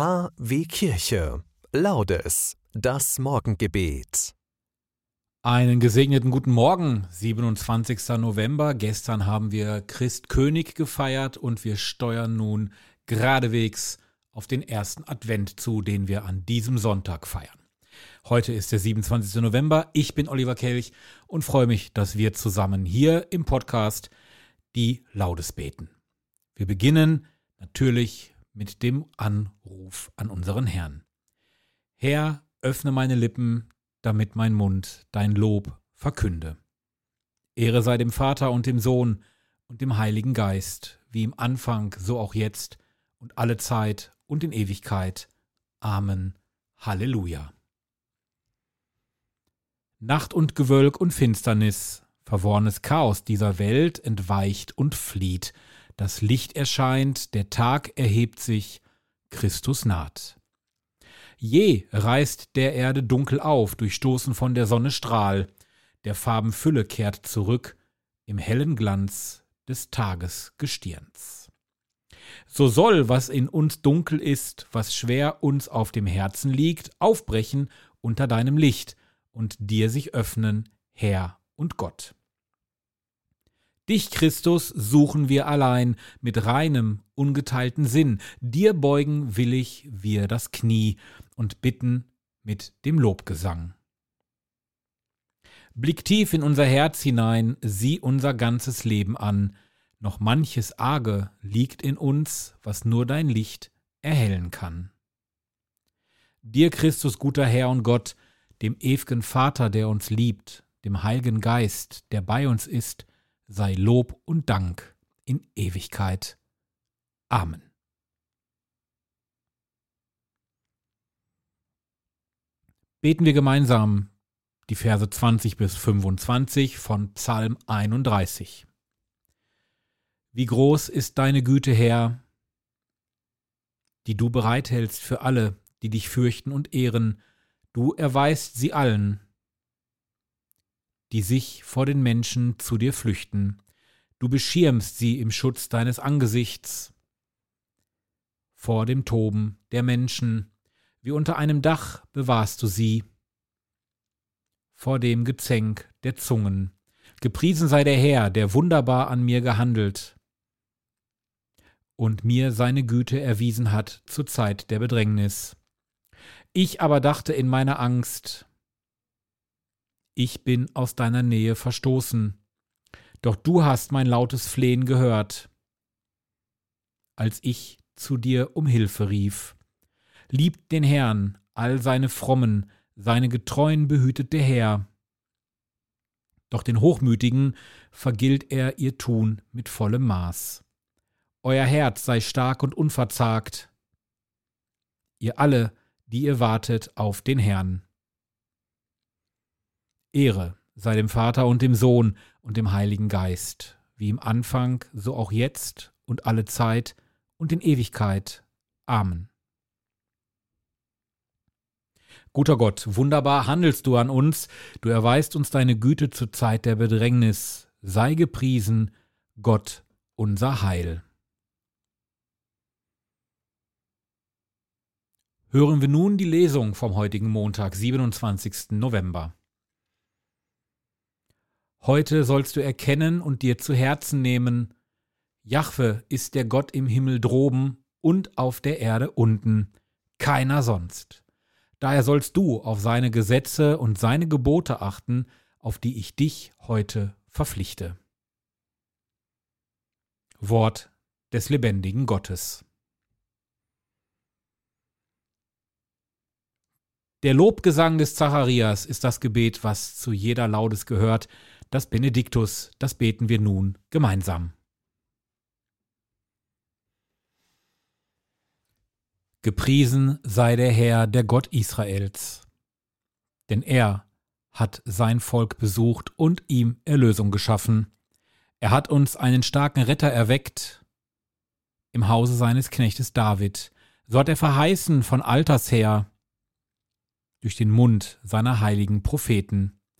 KW Kirche. Laudes. Das Morgengebet. Einen gesegneten guten Morgen, 27. November. Gestern haben wir Christkönig gefeiert und wir steuern nun geradewegs auf den ersten Advent zu, den wir an diesem Sonntag feiern. Heute ist der 27. November. Ich bin Oliver Kelch und freue mich, dass wir zusammen hier im Podcast die Laudes beten. Wir beginnen natürlich mit dem Anruf an unseren Herrn. Herr, öffne meine Lippen, damit mein Mund dein Lob verkünde. Ehre sei dem Vater und dem Sohn und dem Heiligen Geist, wie im Anfang, so auch jetzt und alle Zeit und in Ewigkeit. Amen. Halleluja. Nacht und Gewölk und Finsternis, verworrenes Chaos dieser Welt entweicht und flieht, das Licht erscheint, der Tag erhebt sich, Christus naht. Je reißt der Erde dunkel auf, durchstoßen von der Sonne Strahl, der Farben Fülle kehrt zurück im hellen Glanz des Tagesgestirns. So soll, was in uns dunkel ist, was schwer uns auf dem Herzen liegt, aufbrechen unter deinem Licht und dir sich öffnen, Herr und Gott. Dich, Christus, suchen wir allein mit reinem, ungeteilten Sinn. Dir beugen willig wir das Knie und bitten mit dem Lobgesang. Blick tief in unser Herz hinein, sieh unser ganzes Leben an. Noch manches Arge liegt in uns, was nur dein Licht erhellen kann. Dir, Christus, guter Herr und Gott, dem ew'gen Vater, der uns liebt, dem Heiligen Geist, der bei uns ist, sei Lob und Dank in Ewigkeit. Amen. Beten wir gemeinsam die Verse 20 bis 25 von Psalm 31. Wie groß ist deine Güte, Herr, die du bereithältst für alle, die dich fürchten und ehren, du erweist sie allen, die sich vor den Menschen zu dir flüchten. Du beschirmst sie im Schutz deines Angesichts vor dem Toben der Menschen, wie unter einem Dach bewahrst du sie vor dem Gezänk der Zungen. Gepriesen sei der Herr, der wunderbar an mir gehandelt und mir seine Güte erwiesen hat zur Zeit der Bedrängnis. Ich aber dachte in meiner Angst, ich bin aus deiner Nähe verstoßen. Doch du hast mein lautes Flehen gehört, als ich zu dir um Hilfe rief. Liebt den Herrn, all seine Frommen, seine Getreuen behütet der Herr. Doch den Hochmütigen vergilt er ihr Tun mit vollem Maß. Euer Herz sei stark und unverzagt, ihr alle, die ihr wartet auf den Herrn. Ehre sei dem Vater und dem Sohn und dem Heiligen Geist, wie im Anfang, so auch jetzt und alle Zeit und in Ewigkeit. Amen. Guter Gott, wunderbar handelst du an uns, du erweist uns deine Güte zur Zeit der Bedrängnis. Sei gepriesen, Gott, unser Heil. Hören wir nun die Lesung vom heutigen Montag, 27. November. Heute sollst du erkennen und dir zu Herzen nehmen, Jahwe ist der Gott im Himmel droben und auf der Erde unten, keiner sonst. Daher sollst du auf seine Gesetze und seine Gebote achten, auf die ich dich heute verpflichte. Wort des lebendigen Gottes. Der Lobgesang des Zacharias ist das Gebet, was zu jeder Laudes gehört, das Benediktus, das beten wir nun gemeinsam. Gepriesen sei der Herr, der Gott Israels, denn er hat sein Volk besucht und ihm Erlösung geschaffen. Er hat uns einen starken Retter erweckt im Hause seines Knechtes David. So hat er verheißen von alters her durch den Mund seiner heiligen Propheten.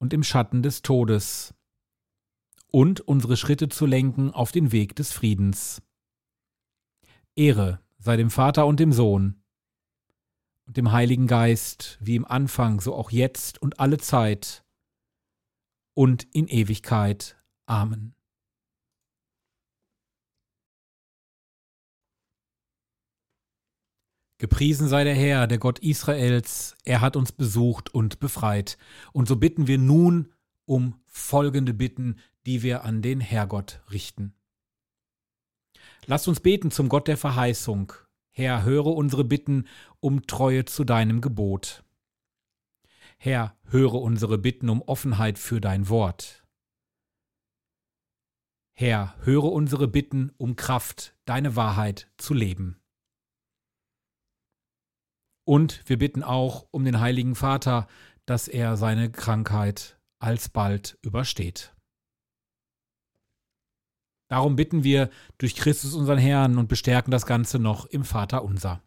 und im Schatten des Todes, und unsere Schritte zu lenken auf den Weg des Friedens. Ehre sei dem Vater und dem Sohn und dem Heiligen Geist, wie im Anfang, so auch jetzt und alle Zeit und in Ewigkeit. Amen. Gepriesen sei der Herr, der Gott Israels, er hat uns besucht und befreit. Und so bitten wir nun um folgende Bitten, die wir an den Herrgott richten. Lasst uns beten zum Gott der Verheißung. Herr, höre unsere Bitten um Treue zu deinem Gebot. Herr, höre unsere Bitten um Offenheit für dein Wort. Herr, höre unsere Bitten um Kraft, deine Wahrheit zu leben. Und wir bitten auch um den Heiligen Vater, dass er seine Krankheit alsbald übersteht. Darum bitten wir durch Christus unseren Herrn und bestärken das Ganze noch im Vater unser.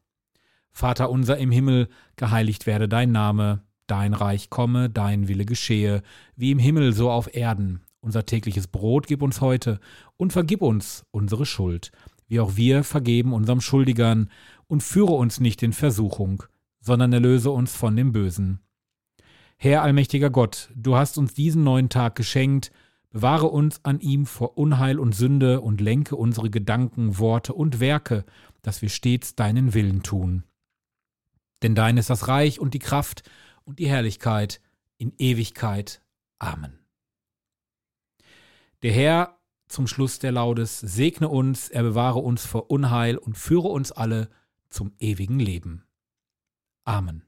Vater unser im Himmel, geheiligt werde dein Name, dein Reich komme, dein Wille geschehe, wie im Himmel so auf Erden. Unser tägliches Brot gib uns heute und vergib uns unsere Schuld, wie auch wir vergeben unserem Schuldigern, und führe uns nicht in Versuchung, sondern erlöse uns von dem Bösen. Herr allmächtiger Gott, du hast uns diesen neuen Tag geschenkt, bewahre uns an ihm vor Unheil und Sünde und lenke unsere Gedanken, Worte und Werke, dass wir stets deinen Willen tun. Denn dein ist das Reich und die Kraft und die Herrlichkeit in Ewigkeit. Amen. Der Herr zum Schluss der Laudes segne uns, er bewahre uns vor Unheil und führe uns alle zum ewigen Leben. Amen.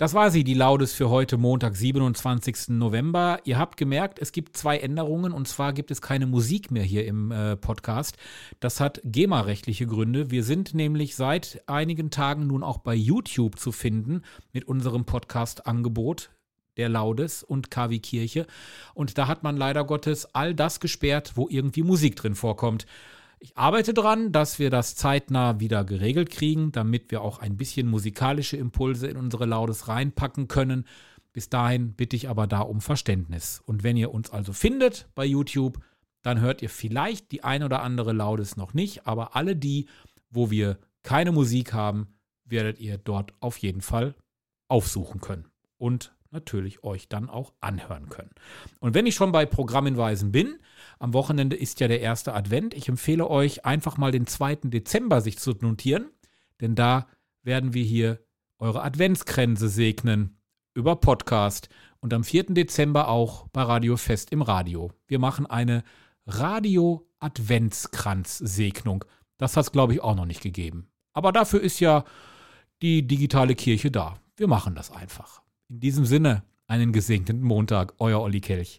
Das war sie, die Laudes für heute Montag, 27. November. Ihr habt gemerkt, es gibt zwei Änderungen und zwar gibt es keine Musik mehr hier im äh, Podcast. Das hat GEMA-rechtliche Gründe. Wir sind nämlich seit einigen Tagen nun auch bei YouTube zu finden mit unserem Podcast-Angebot der Laudes und KW Kirche. Und da hat man leider Gottes all das gesperrt, wo irgendwie Musik drin vorkommt. Ich arbeite daran, dass wir das zeitnah wieder geregelt kriegen, damit wir auch ein bisschen musikalische Impulse in unsere Laudes reinpacken können. Bis dahin bitte ich aber da um Verständnis. Und wenn ihr uns also findet bei YouTube, dann hört ihr vielleicht die ein oder andere Laudes noch nicht, aber alle die, wo wir keine Musik haben, werdet ihr dort auf jeden Fall aufsuchen können und natürlich euch dann auch anhören können. Und wenn ich schon bei Programmhinweisen bin, am Wochenende ist ja der erste Advent. Ich empfehle euch einfach mal den 2. Dezember sich zu notieren, denn da werden wir hier eure Adventskränze segnen über Podcast und am 4. Dezember auch bei Radio Fest im Radio. Wir machen eine Radio-Adventskranz-Segnung. Das hat es, glaube ich, auch noch nicht gegeben. Aber dafür ist ja die digitale Kirche da. Wir machen das einfach. In diesem Sinne, einen gesegneten Montag, euer Olli Kelch.